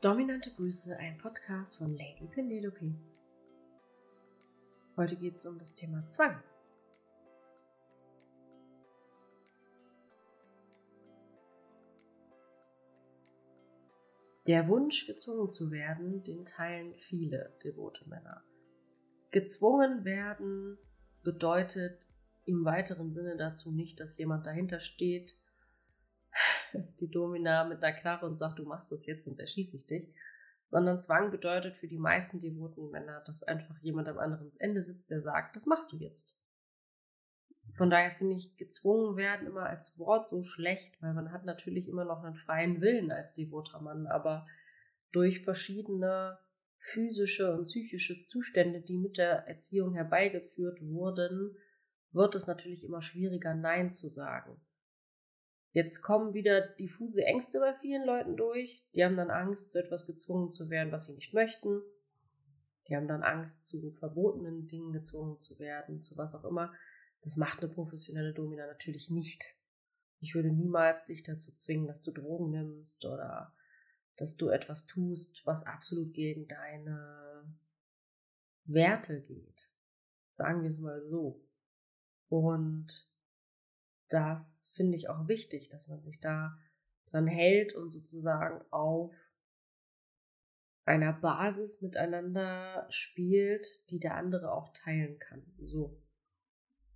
Dominante Grüße, ein Podcast von Lady Penelope. Heute geht es um das Thema Zwang. Der Wunsch, gezwungen zu werden, den teilen viele devote Männer. Gezwungen werden bedeutet im weiteren Sinne dazu nicht, dass jemand dahinter steht, die Domina mit einer Knarre und sagt, du machst das jetzt und erschieße ich dich. Sondern Zwang bedeutet für die meisten devoten Männer, dass einfach jemand am anderen Ende sitzt, der sagt, das machst du jetzt. Von daher finde ich gezwungen werden immer als Wort so schlecht, weil man hat natürlich immer noch einen freien Willen als devoter Mann, aber durch verschiedene physische und psychische Zustände, die mit der Erziehung herbeigeführt wurden, wird es natürlich immer schwieriger, Nein zu sagen. Jetzt kommen wieder diffuse Ängste bei vielen Leuten durch. Die haben dann Angst, zu etwas gezwungen zu werden, was sie nicht möchten. Die haben dann Angst, zu verbotenen Dingen gezwungen zu werden, zu was auch immer. Das macht eine professionelle Domina natürlich nicht. Ich würde niemals dich dazu zwingen, dass du Drogen nimmst oder dass du etwas tust, was absolut gegen deine Werte geht. Sagen wir es mal so. Und das finde ich auch wichtig, dass man sich da dran hält und sozusagen auf einer Basis miteinander spielt, die der andere auch teilen kann. So.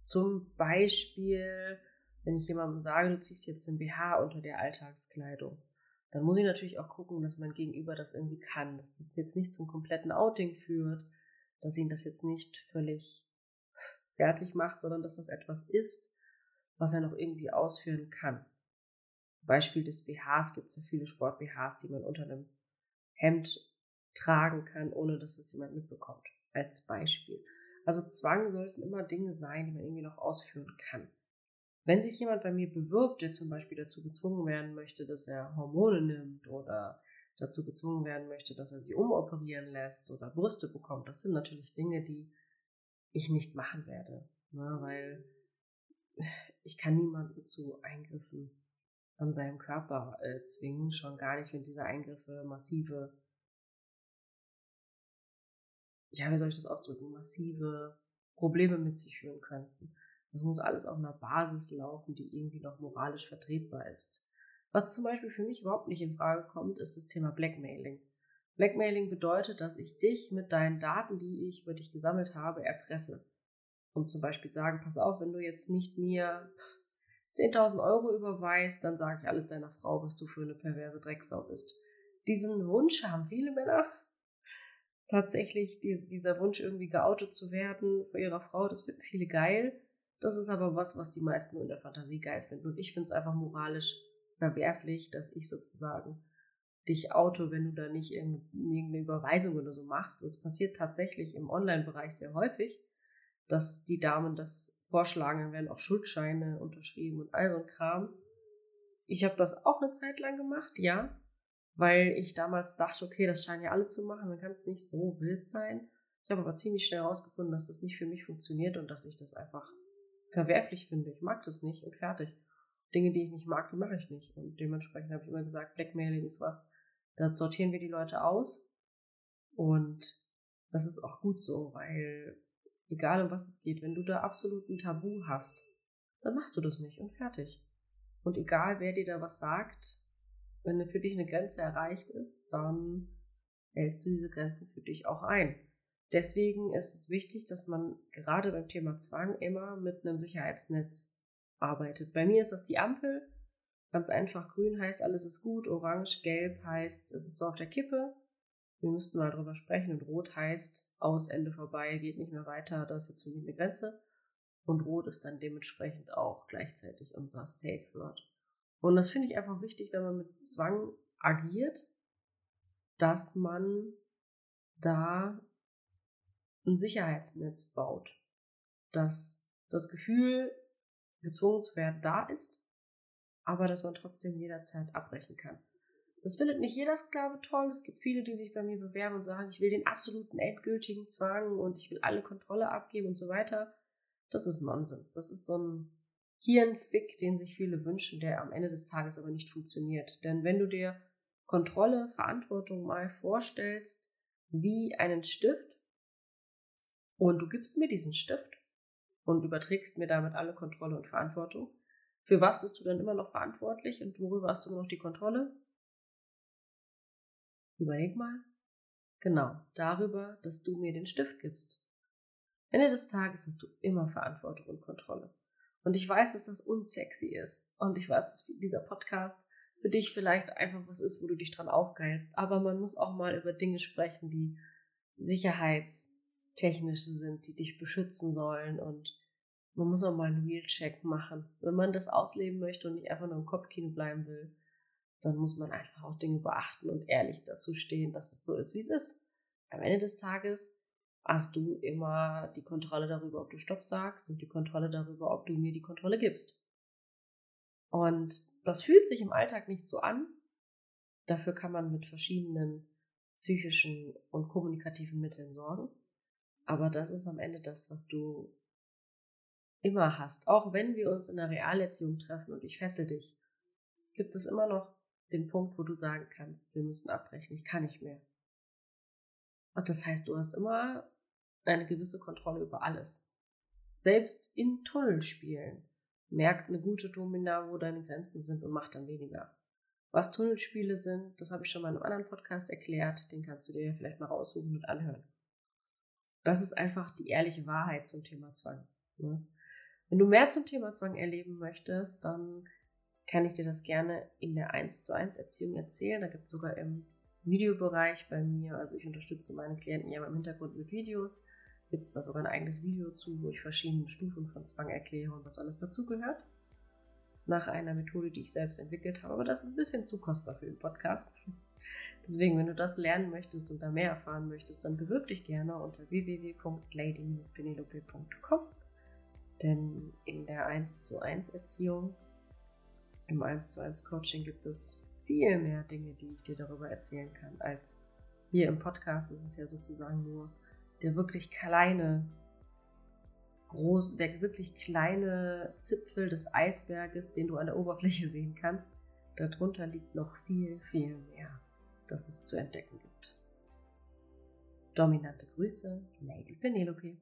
Zum Beispiel, wenn ich jemandem sage, du ziehst jetzt den BH unter der Alltagskleidung, dann muss ich natürlich auch gucken, dass mein Gegenüber das irgendwie kann, dass das jetzt nicht zum kompletten Outing führt, dass ihn das jetzt nicht völlig fertig macht, sondern dass das etwas ist, was er noch irgendwie ausführen kann. Beispiel des BHs gibt es ja viele Sport-BHs, die man unter einem Hemd tragen kann, ohne dass es jemand mitbekommt. Als Beispiel. Also Zwang sollten immer Dinge sein, die man irgendwie noch ausführen kann. Wenn sich jemand bei mir bewirbt, der zum Beispiel dazu gezwungen werden möchte, dass er Hormone nimmt oder dazu gezwungen werden möchte, dass er sich umoperieren lässt oder Brüste bekommt, das sind natürlich Dinge, die ich nicht machen werde. Ne? Weil ich kann niemanden zu Eingriffen an seinem Körper äh, zwingen, schon gar nicht, wenn diese Eingriffe massive, ja, wie soll ich das ausdrücken, massive Probleme mit sich führen könnten. Das muss alles auf einer Basis laufen, die irgendwie noch moralisch vertretbar ist. Was zum Beispiel für mich überhaupt nicht in Frage kommt, ist das Thema Blackmailing. Blackmailing bedeutet, dass ich dich mit deinen Daten, die ich über dich gesammelt habe, erpresse und zum Beispiel sagen, pass auf, wenn du jetzt nicht mir 10.000 Euro überweist, dann sage ich alles deiner Frau, was du für eine perverse Drecksau bist. Diesen Wunsch haben viele Männer. Tatsächlich, dieser Wunsch irgendwie geoutet zu werden vor ihrer Frau, das finden viele geil. Das ist aber was, was die meisten nur in der Fantasie geil finden. Und ich finde es einfach moralisch verwerflich, dass ich sozusagen dich auto, wenn du da nicht irgendeine Überweisung oder so machst. Das passiert tatsächlich im Online-Bereich sehr häufig dass die Damen das vorschlagen, dann werden auch Schuldscheine unterschrieben und all so ein Kram. Ich habe das auch eine Zeit lang gemacht, ja, weil ich damals dachte, okay, das scheinen ja alle zu machen, dann kann es nicht so wild sein. Ich habe aber ziemlich schnell herausgefunden, dass das nicht für mich funktioniert und dass ich das einfach verwerflich finde. Ich mag das nicht und fertig. Dinge, die ich nicht mag, die mache ich nicht. Und dementsprechend habe ich immer gesagt, Blackmailing ist was, da sortieren wir die Leute aus. Und das ist auch gut so, weil egal um was es geht, wenn du da absolut ein Tabu hast, dann machst du das nicht und fertig. Und egal wer dir da was sagt, wenn für dich eine Grenze erreicht ist, dann hältst du diese Grenzen für dich auch ein. Deswegen ist es wichtig, dass man gerade beim Thema Zwang immer mit einem Sicherheitsnetz arbeitet. Bei mir ist das die Ampel. Ganz einfach, grün heißt alles ist gut, orange, gelb heißt es ist so auf der Kippe. Wir müssten mal drüber sprechen und rot heißt aus, Ende vorbei, geht nicht mehr weiter, das ist jetzt für mich eine Grenze. Und Rot ist dann dementsprechend auch gleichzeitig unser Safe Word. Und das finde ich einfach wichtig, wenn man mit Zwang agiert, dass man da ein Sicherheitsnetz baut. Dass das Gefühl, gezwungen zu werden, da ist, aber dass man trotzdem jederzeit abbrechen kann. Das findet nicht jeder Sklave toll. Es gibt viele, die sich bei mir bewerben und sagen, ich will den absoluten endgültigen Zwang und ich will alle Kontrolle abgeben und so weiter. Das ist Nonsens. Das ist so ein Hirnfick, den sich viele wünschen, der am Ende des Tages aber nicht funktioniert. Denn wenn du dir Kontrolle, Verantwortung mal vorstellst wie einen Stift und du gibst mir diesen Stift und überträgst mir damit alle Kontrolle und Verantwortung. Für was bist du dann immer noch verantwortlich und worüber hast du immer noch die Kontrolle? Überleg mal. Genau, darüber, dass du mir den Stift gibst. Ende des Tages hast du immer Verantwortung und Kontrolle. Und ich weiß, dass das unsexy ist. Und ich weiß, dass dieser Podcast für dich vielleicht einfach was ist, wo du dich dran aufgeilst. Aber man muss auch mal über Dinge sprechen, die sicherheitstechnische sind, die dich beschützen sollen. Und man muss auch mal einen Real-Check machen. Wenn man das ausleben möchte und nicht einfach nur im Kopfkino bleiben will, dann muss man einfach auch Dinge beachten und ehrlich dazu stehen, dass es so ist, wie es ist. Am Ende des Tages hast du immer die Kontrolle darüber, ob du Stopp sagst und die Kontrolle darüber, ob du mir die Kontrolle gibst. Und das fühlt sich im Alltag nicht so an. Dafür kann man mit verschiedenen psychischen und kommunikativen Mitteln sorgen. Aber das ist am Ende das, was du immer hast. Auch wenn wir uns in der Realerziehung treffen und ich fessel dich, gibt es immer noch den Punkt, wo du sagen kannst, wir müssen abbrechen, ich kann nicht mehr. Und das heißt, du hast immer eine gewisse Kontrolle über alles. Selbst in Tunnelspielen merkt eine gute Domina, wo deine Grenzen sind und macht dann weniger. Was Tunnelspiele sind, das habe ich schon mal in einem anderen Podcast erklärt, den kannst du dir vielleicht mal raussuchen und anhören. Das ist einfach die ehrliche Wahrheit zum Thema Zwang. Ne? Wenn du mehr zum Thema Zwang erleben möchtest, dann kann ich dir das gerne in der 1 zu 1 Erziehung erzählen. Da gibt es sogar im Videobereich bei mir, also ich unterstütze meine Klienten ja im Hintergrund mit Videos, gibt es da sogar ein eigenes Video zu, wo ich verschiedene Stufen von Zwang erkläre und was alles dazugehört. Nach einer Methode, die ich selbst entwickelt habe, aber das ist ein bisschen zu kostbar für den Podcast. Deswegen, wenn du das lernen möchtest und da mehr erfahren möchtest, dann bewirb dich gerne unter www.lady-penelope.com. Denn in der 1 zu 1 Erziehung, im 1 zu 1 Coaching gibt es viel mehr Dinge, die ich dir darüber erzählen kann, als hier im Podcast. ist es ja sozusagen nur der wirklich kleine, groß, der wirklich kleine Zipfel des Eisberges, den du an der Oberfläche sehen kannst. Darunter liegt noch viel, viel mehr, das es zu entdecken gibt. Dominante Grüße, Lady Penelope.